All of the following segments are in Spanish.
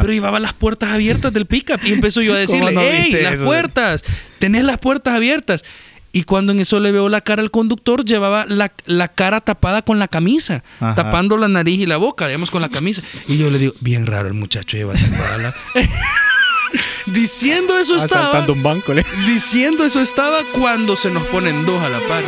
pero llevaba las puertas abiertas del pickup. Y empezó yo a decirle, no ¡Ey, las eso? puertas! Tenés las puertas abiertas. Y cuando en eso le veo la cara al conductor, llevaba la, la cara tapada con la camisa, Ajá. tapando la nariz y la boca, digamos, con la camisa. Y yo le digo, bien raro el muchacho lleva tapada la... Diciendo eso estaba. Asaltando un banco. le- Diciendo eso estaba cuando se nos ponen dos a la par.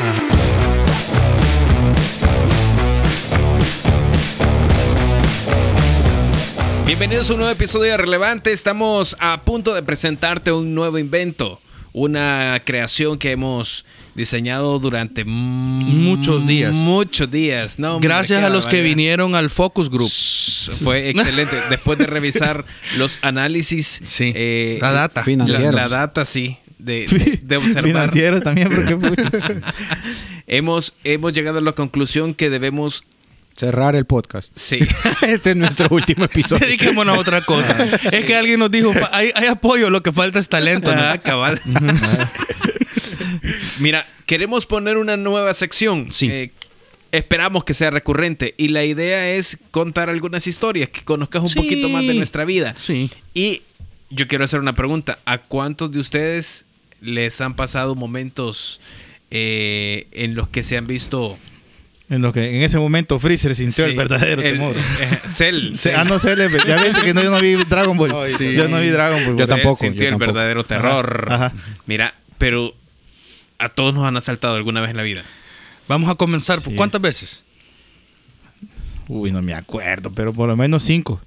Bienvenidos a un nuevo episodio de Relevante. Estamos a punto de presentarte un nuevo invento, una creación que hemos diseñado durante Muchos días. Muchos días. No, Gracias a los que vinieron al Focus Group. Fue excelente. Después de revisar los análisis, Sí. eh, La data. la, Financieros. la data, sí, de, de- de observar. Financieros también, porque hemos, hemos llegado a la conclusión que debemos, Cerrar el podcast. sí, Este es nuestro último episodio. Dediquémonos a otra cosa. Es que alguien nos dijo, "Pa- hay, hay apoyo, lo que falta es talento. ¿no? Ah, cabal. Mira, queremos poner una nueva sección. Sí. Eh, esperamos que sea recurrente. Y la idea es contar algunas historias, que conozcas un Sí. poquito más de nuestra vida. Sí. Y yo quiero hacer una pregunta. ¿A cuántos de ustedes les han pasado momentos eh, en los que se han visto... En lo que en ese momento Freezer sintió Sí, el verdadero el- temor. eh, Cell. Cell. ah, no sé, le- ya viste que no, yo no vi Dragon Ball. Sí. Yo no vi Dragon Ball. Yo Cell tampoco, Sintió yo el tampoco. verdadero terror. Ajá, ajá. Mira, pero a todos nos han asaltado alguna vez en la vida. Vamos a comenzar. ¿Por Sí. cuántas veces? Uy, no me acuerdo, pero por lo menos cinco.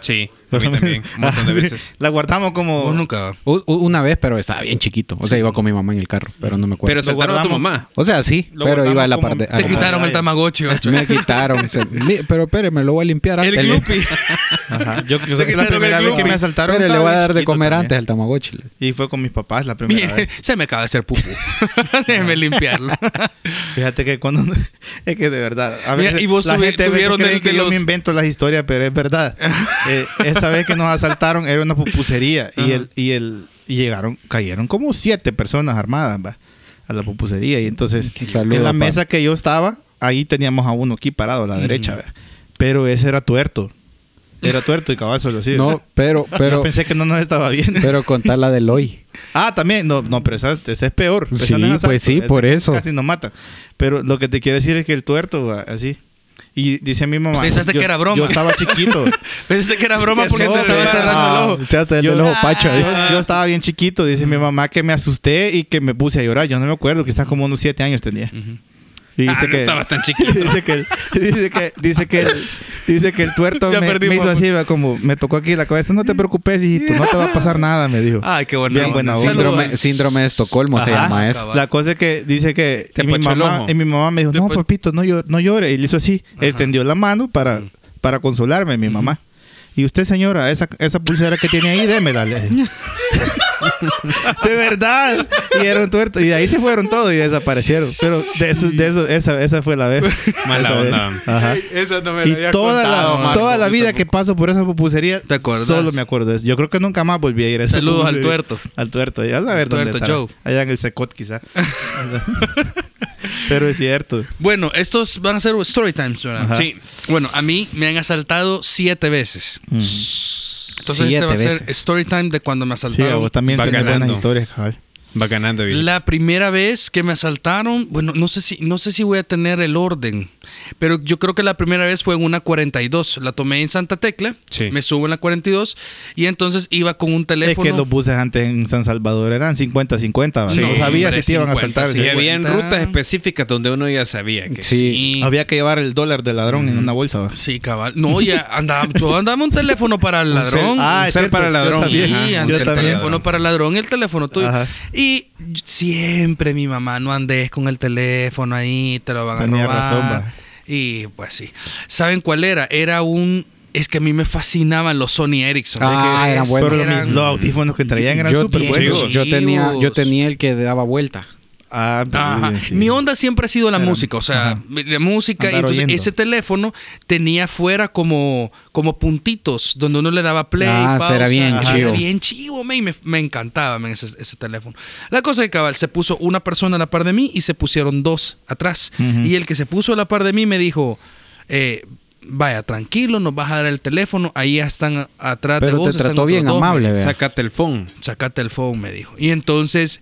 Sí, a mí también. Un montón de Sí. veces. La guardamos como... Vos nunca. U- Una vez, pero estaba bien chiquito. O sea, iba con mi mamá en el carro, pero no me acuerdo. Pero saltaron a tu mamá. o sea, sí, Lo pero iba a la parte. Te quitaron el Tamagotchi. ocho. Me quitaron. se- mi- pero espéreme, lo voy a limpiar El antes. Gloopy. Ajá. Yo creo Se que la primera el vez que me asaltaron Pero le voy a dar de comer también. antes al Tamagotchi. Y fue con mis papás la primera vez. se me acaba de hacer pupú. Déjeme limpiarlo. Fíjate que cuando... Es que de verdad... A Mira, veces y vos la gente tuvieron que yo me invento las historias, pero es verdad. Eh, esa vez que nos asaltaron era una pupusería y el, y el y llegaron, cayeron como siete personas armadas va, a la pupusería. Y entonces, Saludo, en la pa. mesa que yo estaba, ahí teníamos a uno aquí parado a la derecha, va. pero ese era tuerto. Era tuerto y cabal solo así. No, pero, Yo pero, pensé que no nos estaba bien. pero contar la del hoy. Ah, también, no, no, pero esa, esa es peor. Esa Sí, no es pues sí, por eso. Casi nos mata. Pero lo que te quiero decir es que el tuerto, así. Y dice mi mamá. Pensaste yo- que era broma. Yo estaba chiquito. Pensaste que era broma porque te estaba cerrando el ojo. Ah, Se hace el ojo pacho. Yo, yo estaba bien chiquito, dice mi mamá que me asusté y que me puse a llorar. Yo no me acuerdo, que está como unos siete años tenía. Y Ah, no estabas tan chiquito. dice que el- dice que dice que dice que el tuerto me, hizo así, como me tocó aquí la cabeza. No te preocupes, hijito, no te va a pasar nada, me dijo. Ay, qué buena Bien onda. buena onda. Síndrome, de Estocolmo se llama eso. Cabal. La cosa es que dice que Te y mi, mamá, y mi mamá me dijo, no, papito, no, llor- no llore. Y le hizo así, extendió la mano para, para consolarme, mi mamá. Y usted, señora, esa, esa pulsera que tiene ahí, démela. de verdad. Y era un tuerto. Y de ahí se fueron todos y desaparecieron. Pero de eso, de eso esa, esa fue la vez. Mala Esa vez. onda. Ajá. Eso no me Y toda la, Marco. toda la vida tampoco. que paso por esa pupusería, ¿Te acordás? solo me acuerdo de eso. Yo creo que nunca más volví a ir a esa Saludos al tuerto. Al tuerto, ya a ver Tuerto. Joe. Allá en el Secot, quizá. Pero es cierto. Bueno, estos van a ser story times, ¿verdad? Ajá. Sí. Bueno, a mí me han asaltado siete veces. Entonces Siete este va a ser story time de cuando me Sí, asaltaron. vos también Va tienes buenas historias, cabal. Va ganando, Bill. La primera vez que me asaltaron, bueno, no sé si no sé si voy a tener el orden, pero yo creo que la primera vez fue en una 42. La tomé en Santa Tecla, Sí. me subo en la 42 y entonces iba con un Es teléfono. que los buses antes en San Salvador eran 50-50. Sí, no sabía si te iban a 50, saltar. sí, Y había rutas específicas donde uno ya sabía que Sí. Había que llevar el dólar del ladrón en una bolsa. Sí, cabal. No, ya andaba, yo andaba un teléfono para el ladrón. Ah, un es para el ladrón. Sí, yo el también. teléfono para el ladrón y el teléfono tuyo. Ajá. Y siempre mi mamá, no andes con el teléfono ahí, te lo van a Tenía robar. razón, va. Y pues sí. ¿Saben cuál era? Era un... Es que a mí me fascinaban los Sony Ericsson. Ah, eran buenos. Eran- los audífonos que traían eran yo, súper buenos. yo tenía, yo tenía el que daba vuelta. Ah, Ajá. sí. Mi onda siempre ha sido la Era- música, o sea, ajá. la música. Y entonces oyendo. ese teléfono tenía fuera como, como puntitos donde uno le daba play. Ah, pausa. será bien Ajá, chivo. Era bien chivo, me, me, me encantaba ese, ese teléfono. La cosa es que cabal, se puso una persona a la par de mí y se pusieron dos atrás. Y el que se puso a la par de mí me dijo, eh, vaya, tranquilo, nos vas a dar el teléfono, ahí ya están atrás de Pero vos. te están trató bien dos, amable. Sácate el phone. Sácate el phone, me dijo. Y entonces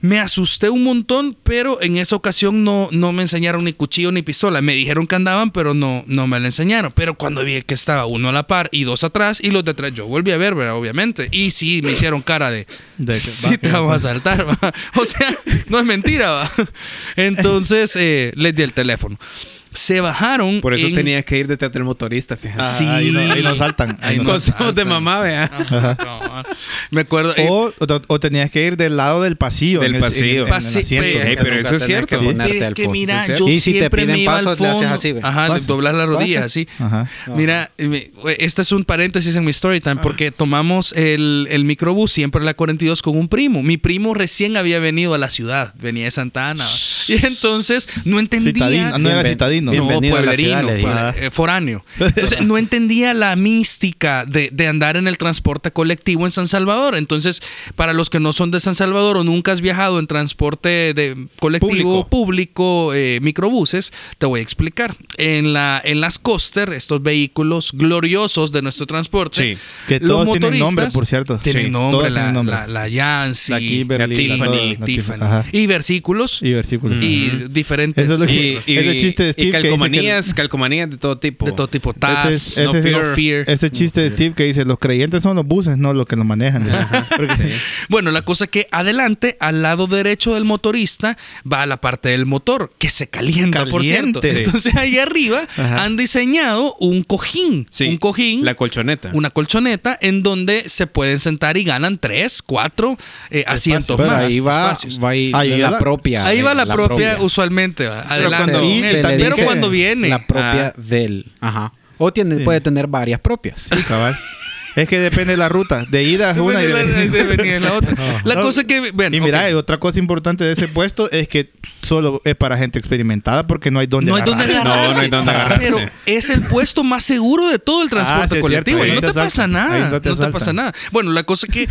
me asusté un montón, pero en esa ocasión no, no me enseñaron ni cuchillo ni pistola. Me dijeron que andaban, pero no, no me la enseñaron. Pero cuando vi que estaba uno a la par y dos atrás y los de atrás, yo volví a ver, ¿verdad? Obviamente. Y sí, me hicieron cara de... De que- sí, va, te vamos a saltar, va. O sea, no es mentira, va. Entonces eh, les di el teléfono. Se bajaron. Por eso en- tenías que ir detrás del motorista, fíjate. Ah, Sí. ahí, no, ahí no saltan. Ahí no saltan. de mamá, vea. Me acuerdo. eh, O, o- o tenías que ir del lado del pasillo. Del en el- pasillo. en- en el asiento. Ey, pero eso es cierto. que es que mira, Sí, yo Y si te piden me iba paso, al le haces así. Ajá, las rodillas Pasa. así. Ajá. Mira, me- este es un paréntesis en mi story time porque tomamos el, el microbús siempre a la 42 con un primo. Mi primo recién había venido a la ciudad, venía de Santa Ana. Y entonces no entendía. Citadino. No era citadino. No, pueblerino, ciudad, pueble- eh, foráneo. Entonces, no entendía la mística de, de andar en el transporte colectivo en San Salvador. Entonces, para los que no son de San Salvador o nunca has viajado en transporte de colectivo Público. público, eh, microbuses, te voy a explicar. En, la, en las coaster, estos vehículos gloriosos de nuestro transporte, Sí. Que los todos tienen nombre, por cierto. Tienen Sí, nombre, la, tienen nombre. la, la Yancy, La Kimberly, la Tiffany, la Tiffany. Ajá. y versículos Y versículos. Y diferentes Eso es lo que- Y, y, Ese chiste de Steve y que dice que- calcomanías, calcomanías de todo tipo. de todo tipo. Ese es- no, ese es- fear, no fear. Ese chiste de Steve que dice, los creyentes son los buses, no los que los manejan. Bueno, la cosa que adelante, al lado derecho del motorista, va la parte del motor, que se calienta, por cierto. Entonces ahí arriba Ajá. han diseñado un cojín. Sí, Un cojín. La colchoneta. una colchoneta en donde se pueden sentar y ganan tres, cuatro eh, asientos Pero más. ahí va, va ahí Ahí la va. propia. Ahí va eh, la, propia, usualmente. va. Adelante. cuando- pero dice- cuando viene. La propia Ah. del. Ajá. O tiene, Sí. puede tener varias propias. Sí, cabal. Es que depende de la ruta. De ida es una y de, de... de venir la otra. La No. cosa que, bueno, Y mira, otra cosa importante de ese puesto es que solo es para gente experimentada porque no hay donde no hay donde agarrar. agarrar. No, no hay donde agarrarse. Pero es el puesto más seguro de todo el transporte Ah, sí, es colectivo. y no te te pasa nada. No no te, te pasa nada. Bueno, la cosa que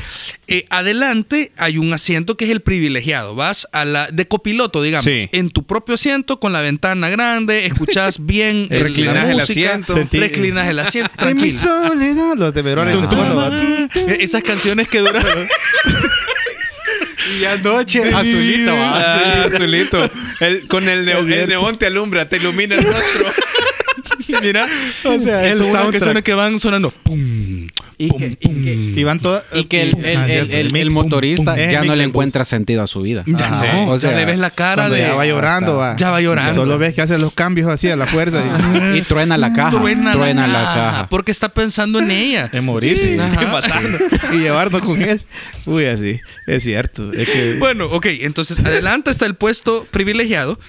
eh, adelante hay un asiento que es el privilegiado. Vas a la de copiloto, digamos, Sí. en tu propio asiento con la ventana grande, escuchas bien el, Reclinas la el música, asiento. Sentí- reclinas el asiento, En mi soledad. Los de Esas canciones que duran. Y anoche, azulito, Ah, azulito. El- con el, neo- el neón te alumbra, te ilumina el rostro. Mira, O sea, el son unas soundtrack. canciones que van sonando. Pum, Y pum, que, y pum. que- Y van todas... y que el, el- motorista ya no le encuentra sentido a su vida. Ya no, O ya sea, le ves la cara de. ya va llorando, va. Ya va llorando. Solo ves que hace los cambios así a la fuerza. y- Y truena la caja. Truena, Truena, la, la, caja. Porque está pensando en ella. En morirse. Y matarlo. y llevarnos con él. Uy, así. Es cierto. Es que... Bueno, ok, entonces adelante está el puesto privilegiado.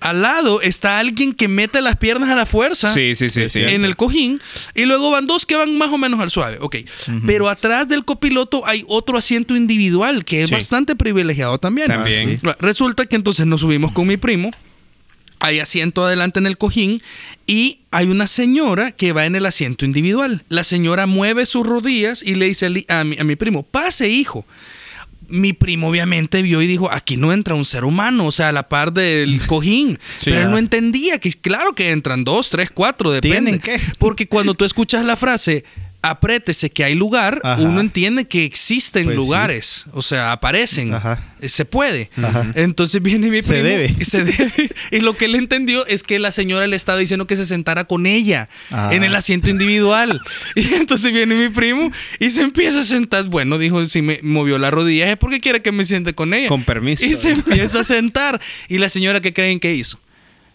Al lado está alguien que mete las piernas a la fuerza. Sí, sí, sí, sí. En el cojín. Y luego van dos que van más o menos al suave. Ok. Pero atrás del copiloto hay otro asiento individual que es Sí. bastante privilegiado también. También. Ah, Resulta que entonces nos subimos con mi primo. Hay asiento adelante en el cojín y hay una señora que va en el asiento individual. La señora mueve sus rodillas y le dice a mi, a mi primo, pase hijo. Mi primo obviamente vio y dijo, aquí no entra un ser humano, o sea, a la par del cojín. Sí. Pero él no entendía que claro que entran dos, tres, cuatro, depende. ¿Tienen qué? Porque cuando tú escuchas la frase, aprétese que hay lugar, Ajá. uno entiende que existen Pues sí. lugares, o sea, aparecen, Ajá. Eh, se puede. Ajá. Entonces viene mi Se primo. debe. Se debe. Y lo que él entendió es que la señora le estaba diciendo que se sentara con ella Ah. en el asiento individual. Y entonces viene mi primo y se empieza a sentar. Bueno, dijo, si me movió la rodilla es porque quiere que me siente con ella. Con permiso. Y se empieza a sentar. Y la señora, ¿qué creen que hizo?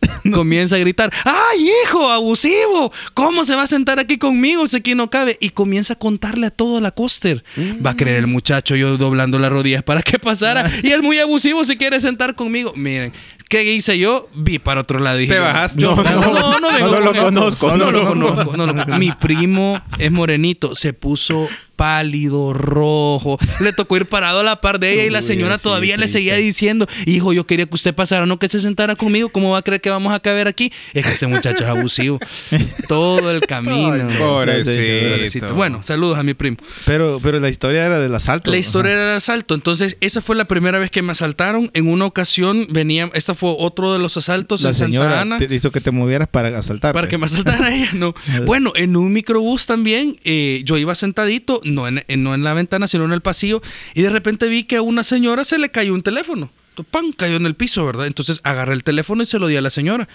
Comienza a gritar, ¡ay, hijo, abusivo! ¿Cómo se va a sentar aquí conmigo si aquí no cabe? Y comienza a contarle a todo la coaster. Va a creer el muchacho yo doblando las rodillas para que pasara. Y el muy abusivo se quiere sentar conmigo. Miren, ¿qué hice yo? Vi para otro lado. dije, Te bajaste. yo- No, no, no, no, vengo no conozco, lo conozco. no lo conozco. Mi primo es morenito. Se puso pálido, rojo. Le tocó ir parado a la par de ella y la señora sí, todavía le seguía diciendo, hijo, yo quería que usted pasara, no que se sentara conmigo, ¿cómo va a creer que vamos a caber aquí? Es que este muchacho es abusivo. Todo el camino. Ay, Pobrecito. Pobrecito. Bueno, saludos a mi primo. Pero, pero la historia era del asalto. La historia Ajá. era el asalto. Entonces, esa fue la primera vez que me asaltaron. En una ocasión venía, esta fue otro de los asaltos La en Santa señora Ana. te hizo que te movieras para asaltar. Para que me asaltara ella, no. Bueno, en un microbús también, eh, yo iba sentadito, no en, en- no en la ventana, sino en el pasillo, y de repente vi que a una señora se le cayó un teléfono. ¡Pam! Cayó en el piso, ¿verdad? Entonces agarré el teléfono y se lo di a la señora.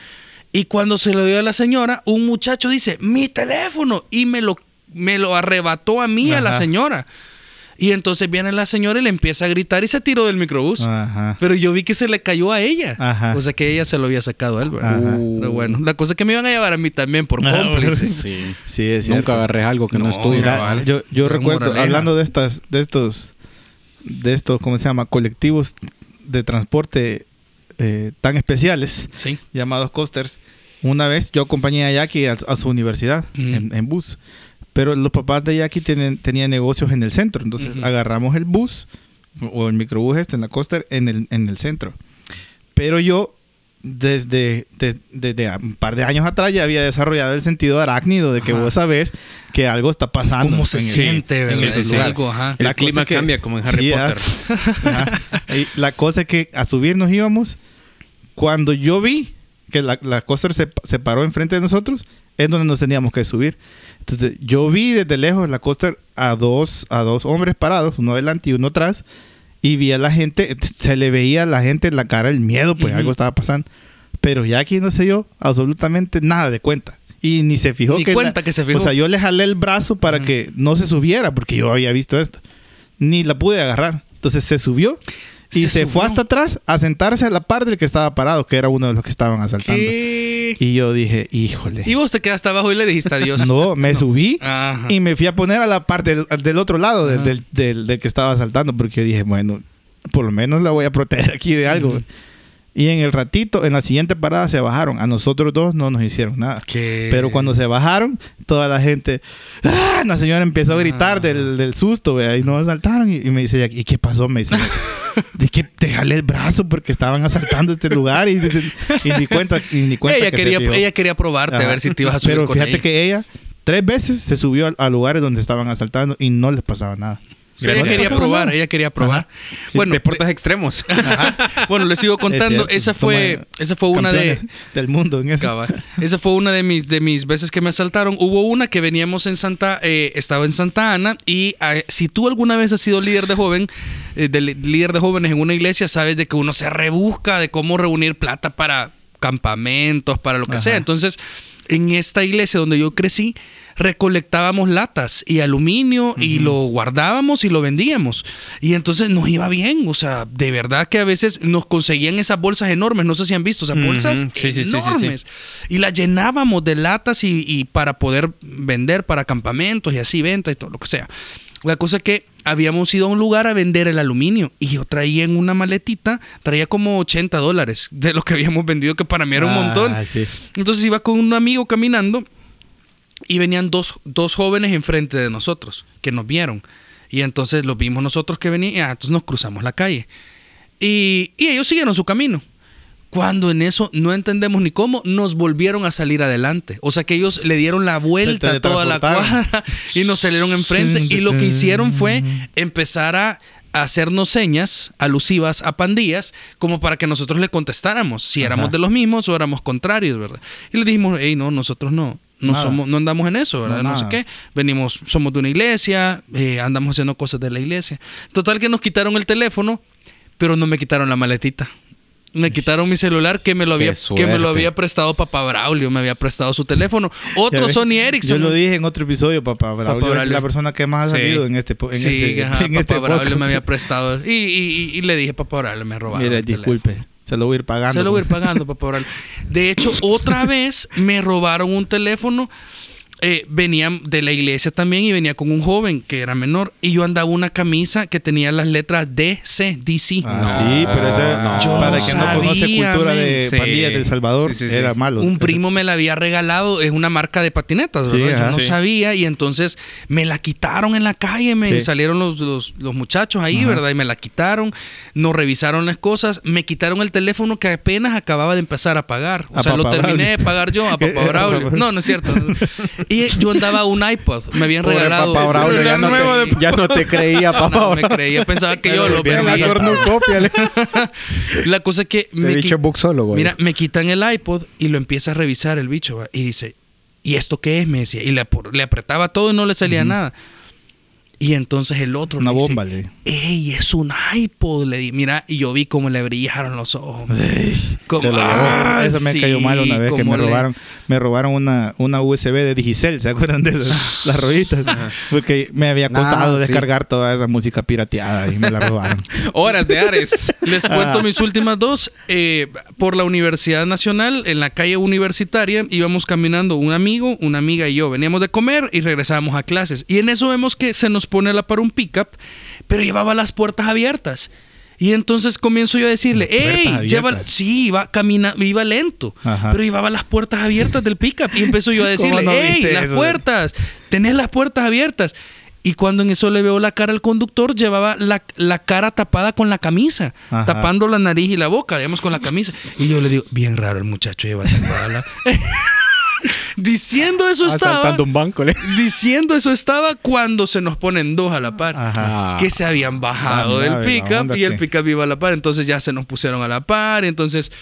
Y cuando se lo dio a la señora, un muchacho dice, mi teléfono, y me lo, me lo arrebató a mí, a la señora. Y entonces viene la señora y le empieza a gritar y se tiró del microbús. Ajá. Pero yo vi que se le cayó a ella. Ajá. O sea que ella se lo había sacado a él. Pero bueno, la cosa es que me iban a llevar a mí también por Ah, cómplice. Sí. Sí, es cierto. Nunca agarres algo que no, No, es tuyo. mira, Mira, vale. yo, recuerdo, moraleja. hablando de estas, de estos, de estos, ¿cómo se llama? Colectivos de transporte eh, tan especiales, Sí. llamados coasters. Una vez yo acompañé a Jackie a, a su universidad en bus. Pero los papás de Jackie tienen, tenían negocios en el centro. Entonces Ujú. agarramos el bus o el microbús este en la coaster en el, en el centro. Pero yo, desde, de- desde un par de años atrás, ya había desarrollado el sentido arácnido de que Ajá. vos sabés que algo está pasando. ¿Cómo se en el- siente, en verdad? ese Es lugar. algo, ajá. El La clima cosa es que- cambia como en Harry Sí, Potter. Ajá. La cosa es que a subir nos íbamos. Cuando yo vi que la, la coaster se, se paró enfrente de nosotros, es donde nos teníamos que subir. Entonces, yo vi desde lejos la coaster a dos, a dos hombres parados, uno adelante y uno atrás, y vi a la gente, se le veía a la gente en la cara el miedo, pues algo estaba pasando. Pero ya aquí no se dio absolutamente nada de cuenta. Y ni se fijó Ni que... cuenta la- que se fijó. O sea, yo le jalé el brazo para que no se subiera, porque yo había visto esto. Ni la pude agarrar. Entonces se subió y Se se, fue hasta atrás a sentarse a la par del que estaba parado, que era uno de los que estaban asaltando. ¿Qué? Y yo dije, híjole. Y vos te quedaste abajo y le dijiste adiós. No, me subí Ajá. y me fui a poner a la parte del, del otro lado del, del- del que estaba asaltando, porque yo dije, bueno, por lo menos la voy a proteger aquí de algo. Y en el ratito, en la siguiente parada se bajaron. A nosotros dos no nos hicieron nada. ¿Qué? Pero cuando se bajaron, toda la gente, ¡ah! La señora empezó a gritar Ah. del, del susto, vea, y nos asaltaron. Y, y me dice, ¿y qué pasó? Me dice, de que te jalé el brazo porque estaban asaltando este lugar y, y ni cuenta, y ni cuenta ella, que quería, ella quería probarte a ver si te ibas a subir Pero con fíjate ella. que ella tres veces se subió a, a lugares donde estaban asaltando y no les pasaba nada. Sí, ella quería probar, ella quería probar. Ajá. Bueno, Deportes extremos. bueno, les sigo contando. Esa fue, esa fue una de, del mundo en eso. Cabal. Esa fue una de mis, de mis veces que me asaltaron. Hubo una que veníamos en Santa, eh, estaba en Santa Ana y eh, si tú alguna vez has sido líder de joven, eh, de líder de jóvenes en una iglesia, sabes de que uno se rebusca de cómo reunir plata para campamentos, para lo que Ajá. sea. Entonces, en esta iglesia donde yo crecí, recolectábamos latas y aluminio y lo guardábamos y lo vendíamos. Y entonces nos iba bien. O sea, de verdad que a veces nos conseguían esas bolsas enormes. No sé si han visto, o sea, Ujú. bolsas Sí, sí, sí, sí, sí. enormes. Y las llenábamos de latas y, y para poder vender para campamentos y así venta y todo lo que sea. La cosa es que habíamos ido a un lugar a vender el aluminio y yo traía en una maletita, traía como 80 dólares de lo que habíamos vendido, que para mí era un Ah, montón. sí. Entonces iba con un amigo caminando y venían dos, dos jóvenes enfrente de nosotros que nos vieron. Y entonces los vimos nosotros que venían, ah, entonces nos cruzamos la calle. Y, y ellos siguieron su camino. Cuando en eso no entendemos ni cómo, nos volvieron a salir adelante. O sea que ellos le dieron la vuelta a toda la cuadra y nos salieron enfrente. Y lo que hicieron fue empezar a hacernos señas alusivas a pandillas como para que nosotros le contestáramos si éramos Ajá. de los mismos o éramos contrarios, ¿verdad? Y le dijimos, hey, no, nosotros no. No, Nada. somos, no andamos en eso, ¿verdad? No, No, sé qué. Venimos, somos de una iglesia, eh, andamos haciendo cosas de la iglesia. Total que nos quitaron el teléfono, pero no me quitaron la maletita. Me quitaron mi celular que me lo había, que me lo había prestado papá Braulio, me había prestado su teléfono. Otro Sony Ericsson. Yo lo dije en otro episodio, papá. Braulio, Papá Braulio. la persona que más ha Sí. salido en este en sí, este, ajá, en papá este Braulio podcast. me había prestado. Y, y- y- y le dije, papá Braulio, me robaron. El teléfono". disculpe. Se lo voy a ir pagando. Se lo voy a ir pagando, papá Braulio. De hecho, otra vez me robaron un teléfono. Eh, venía de la iglesia también y venía con un joven que era menor. Y yo andaba una camisa que tenía las letras DC, DC. Ah, No, sí, pero ese, no. Yo para que no conoce cultura de Sí. pandillas del Salvador, Sí, sí, sí. era malo. Un primo me la había regalado, es una marca de patinetas, ¿verdad? Yo no Sí. sabía y entonces me la quitaron en la calle, me Sí. salieron los, los- los muchachos ahí, Ajá. ¿verdad? Y me la quitaron, nos revisaron las cosas, me quitaron el teléfono que apenas acababa de empezar a pagar. O A sea, lo terminé Braulio. de pagar yo a Papá Braulio. No, no es cierto. Y yo andaba un iPod, me habían Pobre regalado. papá Braulio, ya no, nuevo te, de- ya no te creía, papá No, me Braulio. creía, pensaba que yo lo perdí. La cosa es que me, qui- buxólogo. Mira, me quitan el iPod y lo empieza a revisar el bicho ¿va? y dice, ¿y esto qué es? Me decía. Y le, ap- le apretaba todo y no le salía nada. Y entonces el otro Una le dice, bomba, le. ¡Ey, es un iPod! Le di, mira, y yo vi cómo le brillaron los ojos. Como- Se lo llevó. Ah, Eso me sí, cayó mal una vez que me le- robaron, me robaron una, una USB de Digicel, ¿se acuerdan de esas? Las rollitas. Porque me había costado Ah, sí. descargar toda esa música pirateada y me la robaron. Horas de Ares. Les cuento mis últimas dos. Eh, por la Universidad Nacional, en la calle universitaria, íbamos caminando un amigo, una amiga y yo. Veníamos de comer y regresábamos a clases. Y en eso vemos que se nos pone a la par un pickup, pero llevaba las puertas abiertas. Y entonces comienzo yo a decirle, ¡Ey! Lleva, sí, iba, camina, iba lento, Ajá. pero llevaba las puertas abiertas del pickup. Y empezó yo a decirle, no ¡Ey! Las eso? puertas, tenés las puertas abiertas. Y cuando en eso le veo la cara al conductor, llevaba la, la cara tapada con la camisa, Ajá. tapando la nariz y la boca, digamos, con la camisa. Y yo le digo, bien raro el muchacho lleva tapada la... Diciendo eso estaba. Un banco. le- Diciendo eso estaba cuando se nos ponen dos a la par. Ajá. Ah. Que se habían bajado Ah, del pickup y el pickup iba a la par. Entonces ya se nos pusieron a la par. Y entonces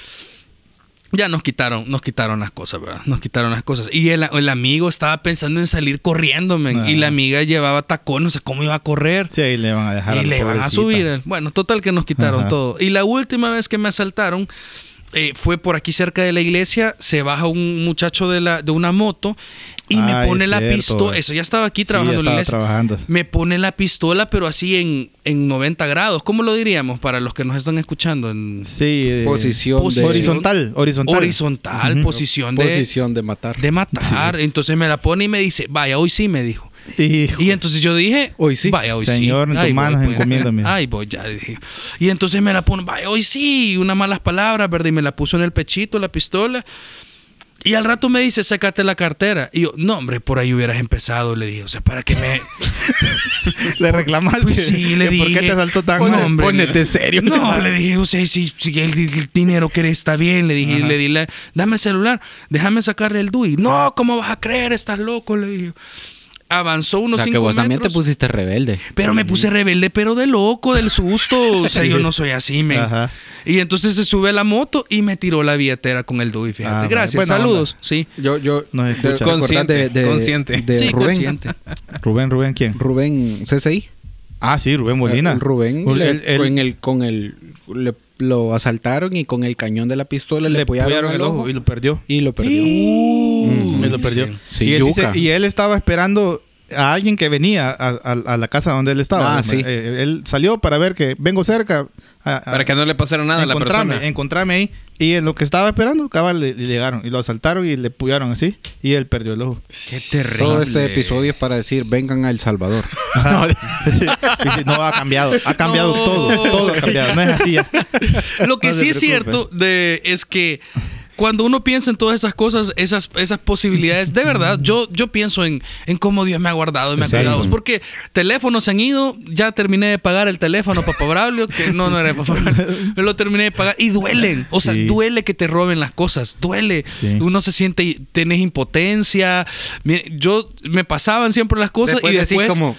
ya nos quitaron, nos quitaron las cosas, ¿verdad? Nos quitaron las cosas. Y el, el amigo estaba pensando en salir corriendo, men, Ah. Y la amiga llevaba tacón, no sé cómo iba a correr. Sí, ahí le van a dejar Y la le van a subir. Bueno, total que nos quitaron Ajá. todo. Y la última vez que me asaltaron eh, fue por aquí cerca de la iglesia. Se baja un muchacho de, la, de una moto y me pone la cierto. pistola. Eso ya estaba aquí Sí, trabajando en la iglesia. trabajando. Me pone la pistola, pero así en, en 90 grados. ¿Cómo lo diríamos para los que nos están escuchando? En Sí. eh, Posición, Posición. de, Horizontal. Horizontal. horizontal, Ujú. posición de, posición de matar. de matar. Entonces me la pone y me dice, vaya, hoy sí me dijo. Hijo. Y entonces yo dije, Hoy sí. Vaya, hoy Señor, sí. en tus Ay, manos voy, pues. encomiéndame. Ay, voy, ya le dije. Y entonces me la pone, vaya, hoy sí, unas malas palabras, ¿verdad? Y me la puso en el pechito, la pistola. Y al rato me dice, sácate la cartera. Y yo, no, hombre, por ahí hubieras empezado, le dije. O sea, para que me. Le reclamaste. Pues sí, le dije. ¿Por qué te saltó tan no, hombre, Pónete le- serio. No, le dije, o sea, si, si el, el dinero que está bien, le dije, Ajá. le dije, dame el celular, déjame sacarle el DUI. No, ¿cómo vas a creer? Estás loco, le dije. Avanzó O unos sea, que cinco vos también te pusiste rebelde. Pero me puse rebelde, pero de loco, del susto. O sea, yo no soy así, men. Ajá. Y entonces se sube a la moto y me tiró la billetera con el DUI, fíjate. Ah, Gracias, buena saludos. onda. Sí. Yo, yo, Nos ¿te escucha. acordás Consciente, de, de, consciente. de sí, Rubén, consciente. Rubén, Rubén, ¿quién? Rubén CCI. Ah, sí, Rubén Molina. El Rubén El- le- el- el- con el con el le- lo asaltaron y con el cañón de la pistola le, le apoyaron apoyaron el ojo y lo perdió. y lo perdió. Uh, Me lo perdió. Sí, y, él yuca. dice- y él estaba esperando a alguien que venía a, a- a la casa donde él estaba. Ah, sí. Eh, él salió para ver que vengo cerca. a- a- Para que no le pasara nada a la encontrarme, persona. encontrarme ahí. Y en lo que estaba esperando, cabal, le, le llegaron. Y lo asaltaron y le puyaron así. Y él perdió el ojo. Qué terrible. Todo este episodio es para decir vengan a El Salvador. No, ha cambiado. Ha cambiado No. todo. Todo ha cambiado. No es así ya. Lo que No sí es cierto de, es que cuando uno piensa en todas esas cosas, esas, esas posibilidades, de verdad, yo, yo pienso en, en cómo Dios me ha guardado y me ha cuidado. Porque teléfonos se han ido, ya terminé de pagar el teléfono Papá Braulio, que no, no era Papá Braulio, lo terminé de pagar y duelen. O sea, Sí. duele que te roben las cosas, duele. Sí. Uno se siente, tenés impotencia. Yo me pasaban siempre las cosas y decís después... como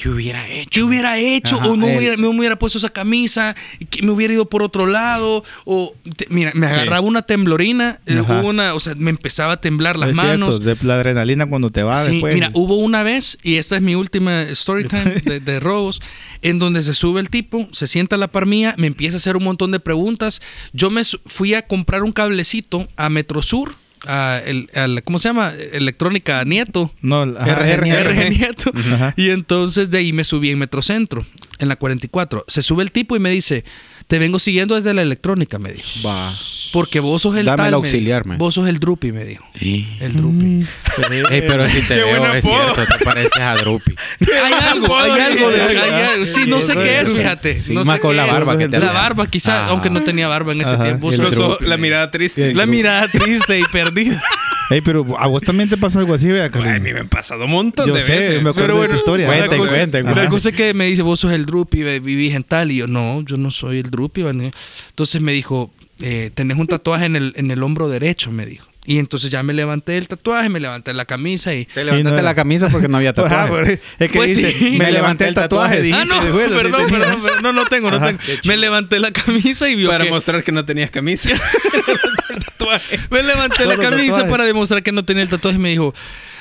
¿Qué hubiera hecho? ¿Qué hubiera hecho? Ajá, o no hubiera, me hubiera puesto esa camisa, que me hubiera ido por otro lado. O te- mira, me Sí. agarraba una temblorina, eh, Ajá. hubo una, o sea, me empezaba a temblar las Es manos. cierto, de la adrenalina cuando te va Sí, después. mira, hubo una vez, y esta es mi última story time de, de robos, en donde se sube el tipo, se sienta a la par mía, me empieza a hacer un montón de preguntas. Yo me fui a comprar un cablecito a Metrosur, a el, ¿cómo se llama? Electrónica Nieto. No, RG Nieto. Ajá. Y entonces de ahí me subí en Metrocentro, en la 44. Se sube el tipo y me dice, te vengo siguiendo desde la electrónica, me dijo. Va. Porque vos sos el Dame tal, el me auxiliar, dijo. me. Vos sos el Drupi, me dijo. El Drupi. Mm. Ey, pero si te veo, es apodo. cierto, te pareces a Drupi. Hay algo, hay algo de... hay algo- sí, no sé qué es. es, fíjate. Sí, no más sé con qué la es. barba que te La barba, quizás, Ah. aunque no tenía barba en ese Ajá. tiempo. La mirada triste. La mirada triste y perdida. Ey, pero a vos también te pasó algo así, vea, Ay, a mí me han pasado un montón Yo de sé, veces. me acuerdo Pero de bueno, tu historia. Cuenten, cosa- cuenten, La cuenten. cosa es que me dice, vos sos el Drupi, vivís en tal. Y yo, no, yo no soy el Drupi. Entonces me dijo, eh, tenés un tatuaje en el, en el hombro derecho, me dijo. Y entonces ya me levanté el tatuaje, me levanté la camisa y... Te levantaste no la camisa porque no había Ajá, tatuaje. es que Pues dice, sí. me levanté el tatuaje, dijiste. Ah, no, bueno, perdón, perdón, perdón, no, no tengo, no Ajá. tengo. Me levanté la camisa y vio Para que- mostrar que no tenías camisa. Me levanté la camisa tatuaje. para demostrar que no tenía el tatuaje y me dijo,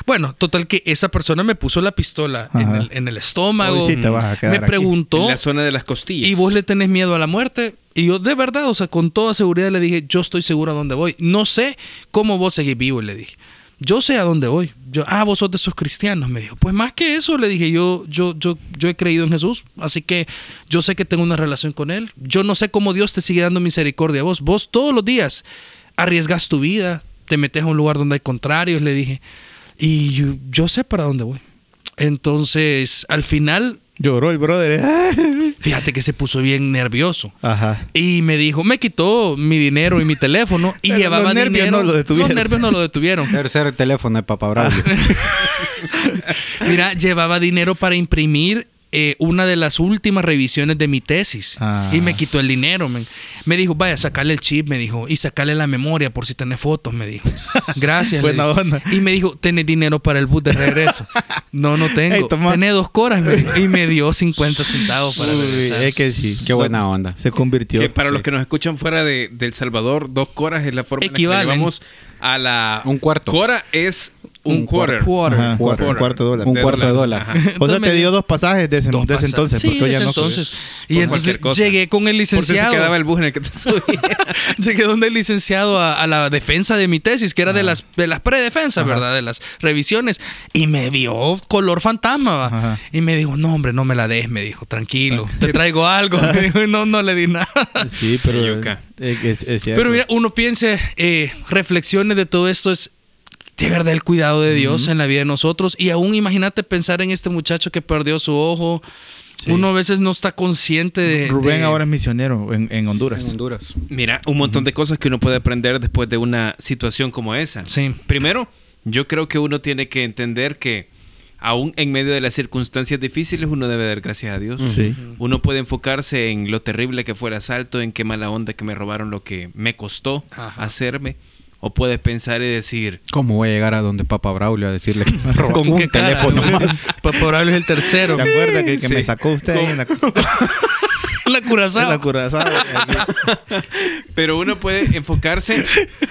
bueno, total que esa persona me puso la pistola en el, en el estómago. Hoy sí te vas a quedar me aquí. preguntó, En la zona de las costillas. ¿y vos le tenés miedo a la muerte? Y yo, de verdad, o sea, con toda seguridad le dije, yo estoy seguro a dónde voy. No sé cómo vos seguís vivo, le dije. Yo sé a dónde voy. Yo, ah, vos sos de esos cristianos, me dijo. Pues más que eso, le dije, yo, yo, yo, yo he creído en Jesús, así que yo sé que tengo una relación con Él. Yo no sé cómo Dios te sigue dando misericordia a vos. Vos todos los días arriesgas tu vida, te metes a un lugar donde hay contrarios, le dije. Y yo, yo sé para dónde voy. Entonces, al final, Lloró el brother. eh. fíjate que se puso bien nervioso. Ajá. Y me dijo, me quitó mi dinero y mi teléfono y Pero llevaba los nervios dinero. no lo detuvieron. Los nervios no lo detuvieron. Tercer teléfono de Papa Braulio. Mira, llevaba dinero para imprimir eh, una de las últimas revisiones de mi tesis. Ah. Y me quitó el dinero. Me dijo, vaya, sacarle el chip, me dijo. Y sacarle la memoria por si tenés fotos, me dijo. Gracias. Buena onda. Y me dijo, ¿tenés dinero para el bus de regreso? No, no tengo. Ey, toma. Tenés dos coras, me dijo. Y me dio 50 centavos para Uy, es que sí. Qué buena onda. Se convirtió. Que para Sí. los que nos escuchan fuera de, de El Salvador, dos coras es la forma en la que Equivalen. le llevamos a la... Un cuarto. Cora es un, quarter. quarter. Ajá, cuarto, un cuarto de dólar. Un cuarto de dólar. Ajá. O sea, Entonces te dio dos pasajes desde, Dos desde pasas- entonces. Sí, porque desde ya no- entonces. Y Por entonces llegué con el Por si se licenciado. quedaba el bus en el que te subías. Llegué donde el licenciado a, a la defensa de mi tesis, que era de las de las predefensas, ¿verdad? De las revisiones. Y me vio color fantasma. Y me dijo, no, hombre, no me la des, me dijo, tranquilo, te traigo algo. Me dijo, y no, no le di nada. Sí, pero es, es- es cierto. Pero mira, uno piensa, eh, reflexiones de todo esto es de verdad el cuidado de Dios en la vida de nosotros. Y aún imagínate pensar en este muchacho que perdió su ojo. Sí. Uno a veces no está consciente de... Rubén de- ahora es misionero en, en Honduras. En Honduras. Mira, un montón de cosas que uno puede aprender después de una situación como esa. Sí. Primero, yo creo que uno tiene que entender que aún en medio de las circunstancias difíciles uno debe dar gracias a Dios. Sí. Uno puede enfocarse en lo terrible que fue el asalto, en qué mala onda que me robaron lo que me costó Ajá. hacerme. O puedes pensar y decir, ¿Cómo voy a llegar a donde Papa Braulio a decirle que me robó ¿Con un qué cara? teléfono más? Pues por ahí es el tercero. ¿Te acuerdas que, que Sí. me sacó usted ahí en la, La curazao. la curazao? Pero uno puede enfocarse,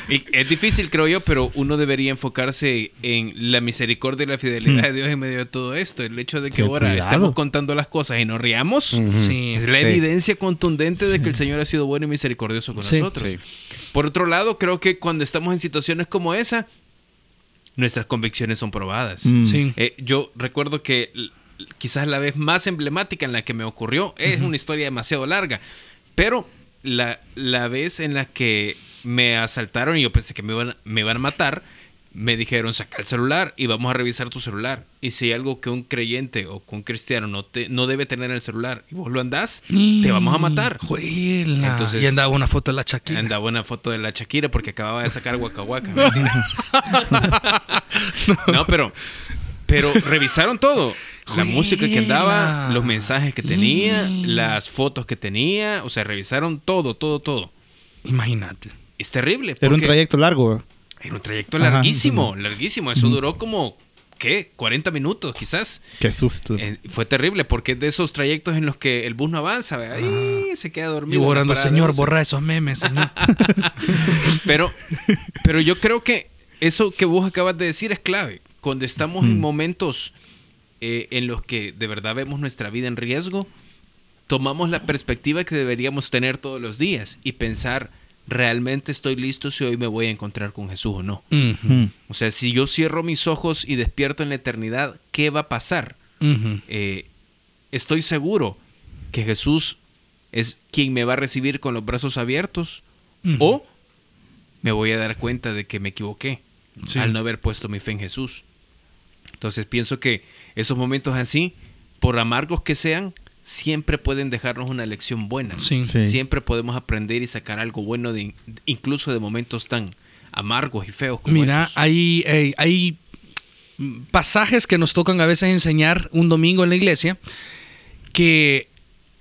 y es difícil creo yo, pero uno debería enfocarse en la misericordia y la fidelidad de Dios en medio de todo esto. El hecho de que ahora cuidado. estemos contando las cosas y nos riamos. Sí. es la Sí. evidencia contundente de que el Señor ha sido bueno y misericordioso con Sí. nosotros. Sí. Por otro lado, creo que cuando estamos en situaciones como esa, nuestras convicciones son probadas. Mm. Sí. Eh, yo recuerdo que quizás la vez más emblemática en la que me ocurrió es una historia demasiado larga, pero la, la vez en la que me asaltaron y yo pensé que me iban, me iban a matar, me dijeron saca el celular y vamos a revisar tu celular. Y si hay algo que un creyente o que un cristiano no, te, no debe tener en el celular y vos lo andás, te vamos a matar. Juela. Entonces- y andaba una foto de la Shakira. Andaba una foto de la Shakira porque acababa de sacar mentira. no, pero, pero revisaron todo. La música que andaba, los mensajes que tenía, las fotos que tenía. O sea, revisaron todo, todo, todo. Imagínate. Es terrible. Era un trayecto largo. Era un trayecto Ajá. larguísimo, larguísimo. Eso duró como, ¿qué? 40 minutos quizás. Qué susto. Eh, fue terrible porque es de esos trayectos en los que el bus no avanza. Y se queda Y dormido. la orando, Señor, buses". borra esos memes, Señor. Pero, pero yo creo que eso que vos acabas de decir es clave. Cuando estamos en momentos eh, en los que de verdad vemos nuestra vida en riesgo, tomamos la perspectiva que deberíamos tener todos los días y pensar, ¿realmente estoy listo si hoy me voy a encontrar con Jesús o no? Mm. O sea, si yo cierro mis ojos y despierto en la eternidad, ¿qué va a pasar? Eh, estoy seguro que Jesús es quien me va a recibir con los brazos abiertos o me voy a dar cuenta de que me equivoqué Sí. al no haber puesto mi fe en Jesús. Entonces pienso que esos momentos así, por amargos que sean, siempre pueden dejarnos una lección buena. Sí. Sí. Siempre podemos aprender y sacar algo bueno de incluso de momentos tan amargos y feos como Mira, esos. hay, hay, hay pasajes que nos tocan a veces enseñar un domingo en la iglesia que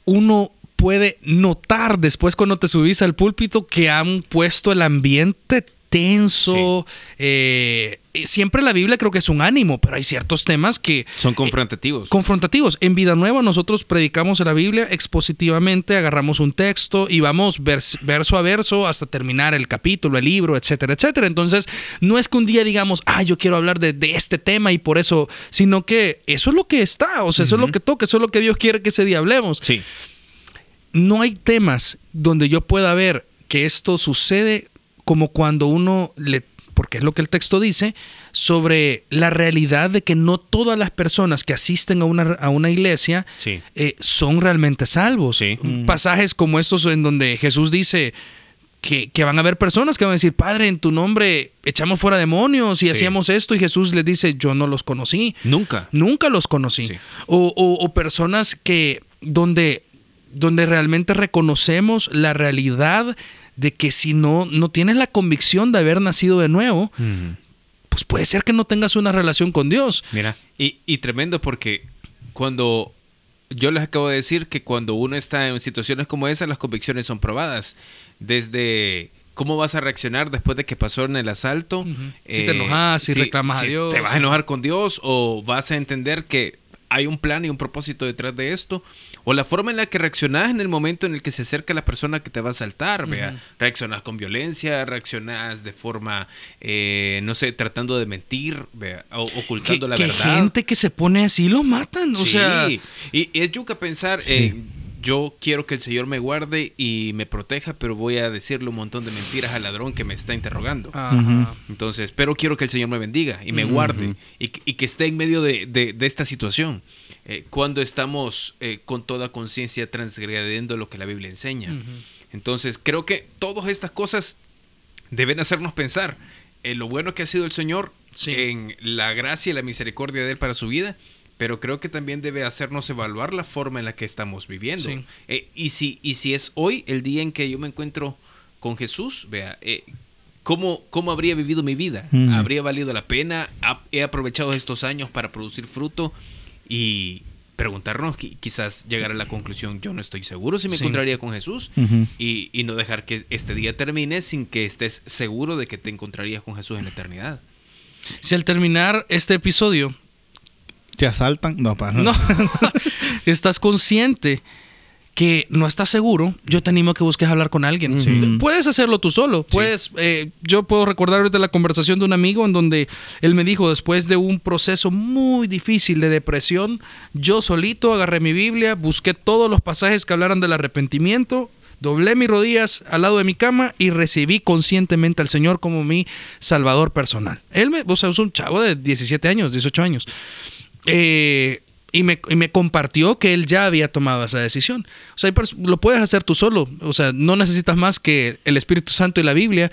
uno puede notar después cuando te subís al púlpito que han puesto el ambiente tenso. eh, siempre la Biblia creo que es un ánimo, pero hay ciertos temas que Son confrontativos. confrontativos. En Vida Nueva nosotros predicamos la Biblia expositivamente, agarramos un texto y vamos vers- verso a verso hasta terminar el capítulo, el libro, etcétera, etcétera. Entonces, no es que un día digamos, ah, yo quiero hablar de, de este tema y por eso, sino que eso es lo que está, o sea, eso es lo que toca, eso es lo que Dios quiere que ese día hablemos. sí. No hay temas donde yo pueda ver que esto sucede como cuando uno le porque es lo que el texto dice, sobre la realidad de que no todas las personas que asisten a una, a una iglesia Sí. eh, son realmente salvos. Sí. Pasajes como estos en donde Jesús dice que, que van a haber personas que van a decir, Padre, en tu nombre echamos fuera demonios y Sí. hacíamos esto y Jesús les dice, yo no los conocí. Nunca. Nunca los conocí. Sí. O, o- o personas que donde, donde realmente reconocemos la realidad de que si no, no tienes la convicción de haber nacido de nuevo, pues puede ser que no tengas una relación con Dios. Mira, y, y tremendo porque cuando yo les acabo de decir que cuando uno está en situaciones como esa, las convicciones son probadas. Desde cómo vas a reaccionar después de que pasó en el asalto. eh, Si te enojas, si reclamas a si Dios. ¿Te vas a enojar con Dios o vas a entender que hay un plan y un propósito detrás de esto? O la forma en la que reaccionas en el momento en el que se acerca la persona que te va a asaltar, vea. Reaccionas con violencia, reaccionas de forma, eh, no sé, tratando de mentir, vea, o- ocultando la que verdad. gente que se pone así lo matan. O Sí, sea, y, y es yuca pensar, eh, yo quiero que el Señor me guarde y me proteja, pero voy a decirle un montón de mentiras al ladrón que me está interrogando. ajá. Entonces, pero quiero que el Señor me bendiga y me guarde y, que- y que esté en medio de, de- de esta situación. eh, cuando estamos eh, con toda conciencia transgrediendo lo que la Biblia enseña. Entonces, creo que todas estas cosas deben hacernos pensar en lo bueno que ha sido el Señor, Sí. en la gracia y la misericordia de Él para su vida, pero creo que también debe hacernos evaluar la forma en la que estamos viviendo. Sí. Eh, y, si, y si es hoy el día en que yo me encuentro con Jesús, vea, eh, ¿cómo, ¿cómo habría vivido mi vida? Mm. ¿Habría valido la pena? ¿Ha- ¿He aprovechado estos años para producir fruto? Y preguntarnos, qui- quizás llegar a la conclusión, yo no estoy seguro si me Sí. encontraría con Jesús y, y no dejar que este día termine sin que estés seguro de que te encontrarías con Jesús en la eternidad. Si al terminar este episodio ¿Te asaltan? No, para no estás consciente que no estás seguro, yo te animo a que busques hablar con alguien. Sí. Puedes hacerlo tú solo. Puedes, eh, yo puedo recordar ahorita la conversación de un amigo en donde él me dijo, después de un proceso muy difícil de depresión, yo solito agarré mi Biblia, busqué todos los pasajes que hablaran del arrepentimiento, doblé mis rodillas al lado de mi cama y recibí conscientemente al Señor como mi salvador personal. Él me, o sea, es un chavo de 17 años, 18 años. Eh, y, me, y me compartió que él ya había tomado esa decisión. O sea, lo puedes hacer tú solo. O sea, no necesitas más que el Espíritu Santo y la Biblia.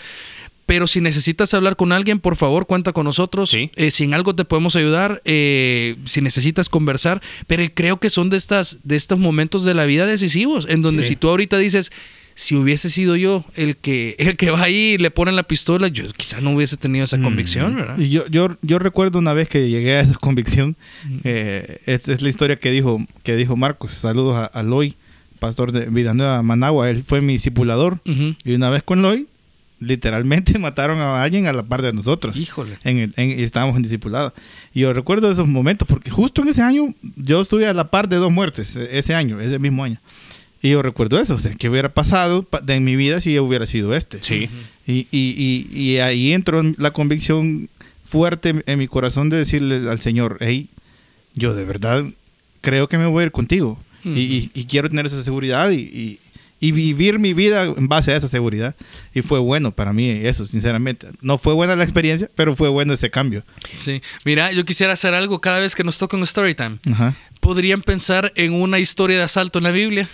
Pero si necesitas hablar con alguien, por favor, cuenta con nosotros. Sí. Eh, si en algo te podemos ayudar, eh, si necesitas conversar. Pero creo que son de, estas, de estos momentos de la vida decisivos, en donde Sí. si tú ahorita dices, si hubiese sido yo el que, el que va ahí y le ponen la pistola, yo quizá no hubiese tenido esa convicción, ¿verdad? Y yo, yo, yo recuerdo una vez que llegué a esa convicción. eh, esta es la historia que dijo, que dijo Marcos. Saludos a, a Loy, pastor de Villanueva, Managua. Él fue mi discipulador. Ujú. Y una vez con Loy, literalmente mataron a alguien a la par de nosotros. Híjole. En estábamos en discipulado. Y yo recuerdo esos momentos, porque justo en ese año yo estuve a la par de dos muertes, e- ese año, ese mismo año. Y yo recuerdo eso, o sea, ¿qué hubiera pasado en mi vida si yo hubiera sido este? Sí. Y, y, y, y ahí entró la convicción fuerte en mi corazón de decirle al Señor, hey, yo de verdad creo que me voy a ir contigo. Y- y, y quiero tener esa seguridad y, y- vivir mi vida en base a esa seguridad. Y fue bueno para mí eso, sinceramente. No fue buena la experiencia, pero fue bueno ese cambio. Sí. Mira, yo quisiera hacer algo cada vez que nos toca un story time. Ajá. Podrían pensar en una historia de asalto en la Biblia.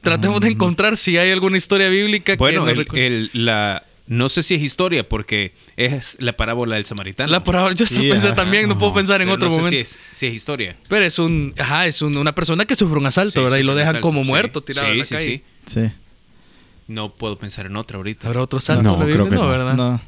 Tratemos de encontrar si hay alguna historia bíblica Bueno, que el, recu- el- la, no sé si es historia porque es la parábola del samaritano. La parábola, yo Sí, pensé ajá. también, no puedo pensar en Pero otro no sé momento. Si es, si es historia. Pero es un, ajá, es un- una persona que sufre un asalto, Sí, ¿verdad? Y lo dejan asalto, como sí. muerto, tirado Sí, en la sí, calle. sí. Sí. No puedo pensar en otra ahorita. ¿Habrá otro asalto No, en la creo que No, no. ¿verdad? No.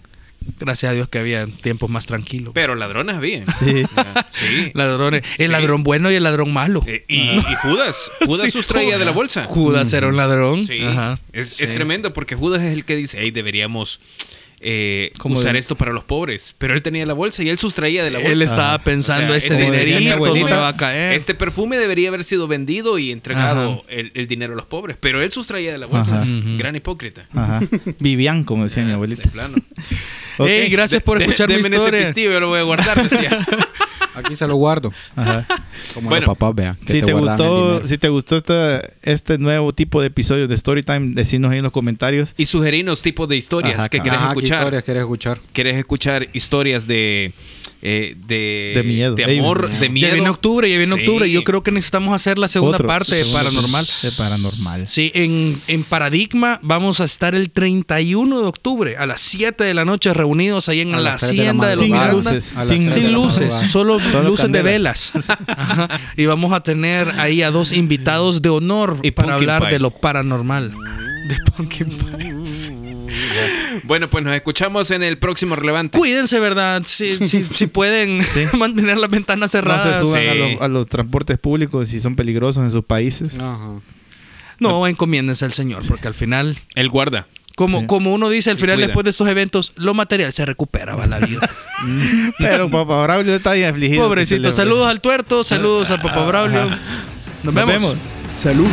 Gracias a Dios que había tiempos más tranquilos. Pero ladrones había. Sí. Sí. Ladrones. El Sí. ladrón bueno y el ladrón malo. Eh, y, y Judas. Judas Sí, sustraía de la bolsa. Judas era un ladrón. Sí. Ajá. Es, Sí. es tremendo porque Judas es el que dice, hey, deberíamos eh, Como usar de- esto para los pobres. Pero él tenía la bolsa y él sustraía de la bolsa. Él estaba pensando O sea, ese dinerito no me va a caer. Este perfume debería haber sido vendido y entregado el, el dinero a los pobres. Pero él sustraía de la bolsa. Ajá. Gran hipócrita. Ajá. Vivian, como decía mi De abuelita. plano. Ok. Ey, gracias por De- escuchar mi ese historia. pistillo, yo lo voy a guardar. decía. Aquí se lo guardo. Ajá. Como Bueno, los papás, vean. Si te, gustó, si te gustó este, este nuevo tipo de episodios de Storytime, decinos ahí en los comentarios. y sugerirnos tipos de historias Ajá, que claro. querés Ajá, ¿qué escuchar. historias quieres escuchar? ¿Querés escuchar historias de... eh, de, De miedo. De amor, de miedo. Ya viene octubre, ya viene Sí. octubre. Yo creo que necesitamos hacer la segunda Otro. parte de Paranormal. De paranormal. Sí, en, en Paradigma vamos a estar el 31 de octubre a las 7 de la noche reunidos ahí en A la de hacienda de, los Sin luces. Sin, luces, solo, Solo luces de velas. Ajá. Y vamos a tener ahí a dos invitados de honor Y para hablar pie. de lo paranormal. De Pumpkin Pie. Sí. Bueno, pues nos escuchamos en el próximo relevante. Cuídense, ¿verdad? Si, si, si pueden mantener las ventanas No se cerradas. suban Sí. a, los- a los transportes públicos si son peligrosos en sus países. Ajá. No, encomiéndense al Señor, porque al final, El guarda. como, Sí. como uno dice, al final después de estos eventos, lo material se recupera, va la vida. Pero papá Braulio está bien afligido. Pobrecito, saludos al tuerto, saludos a Papá Braulio. Nos Nos vemos. vemos. Salud.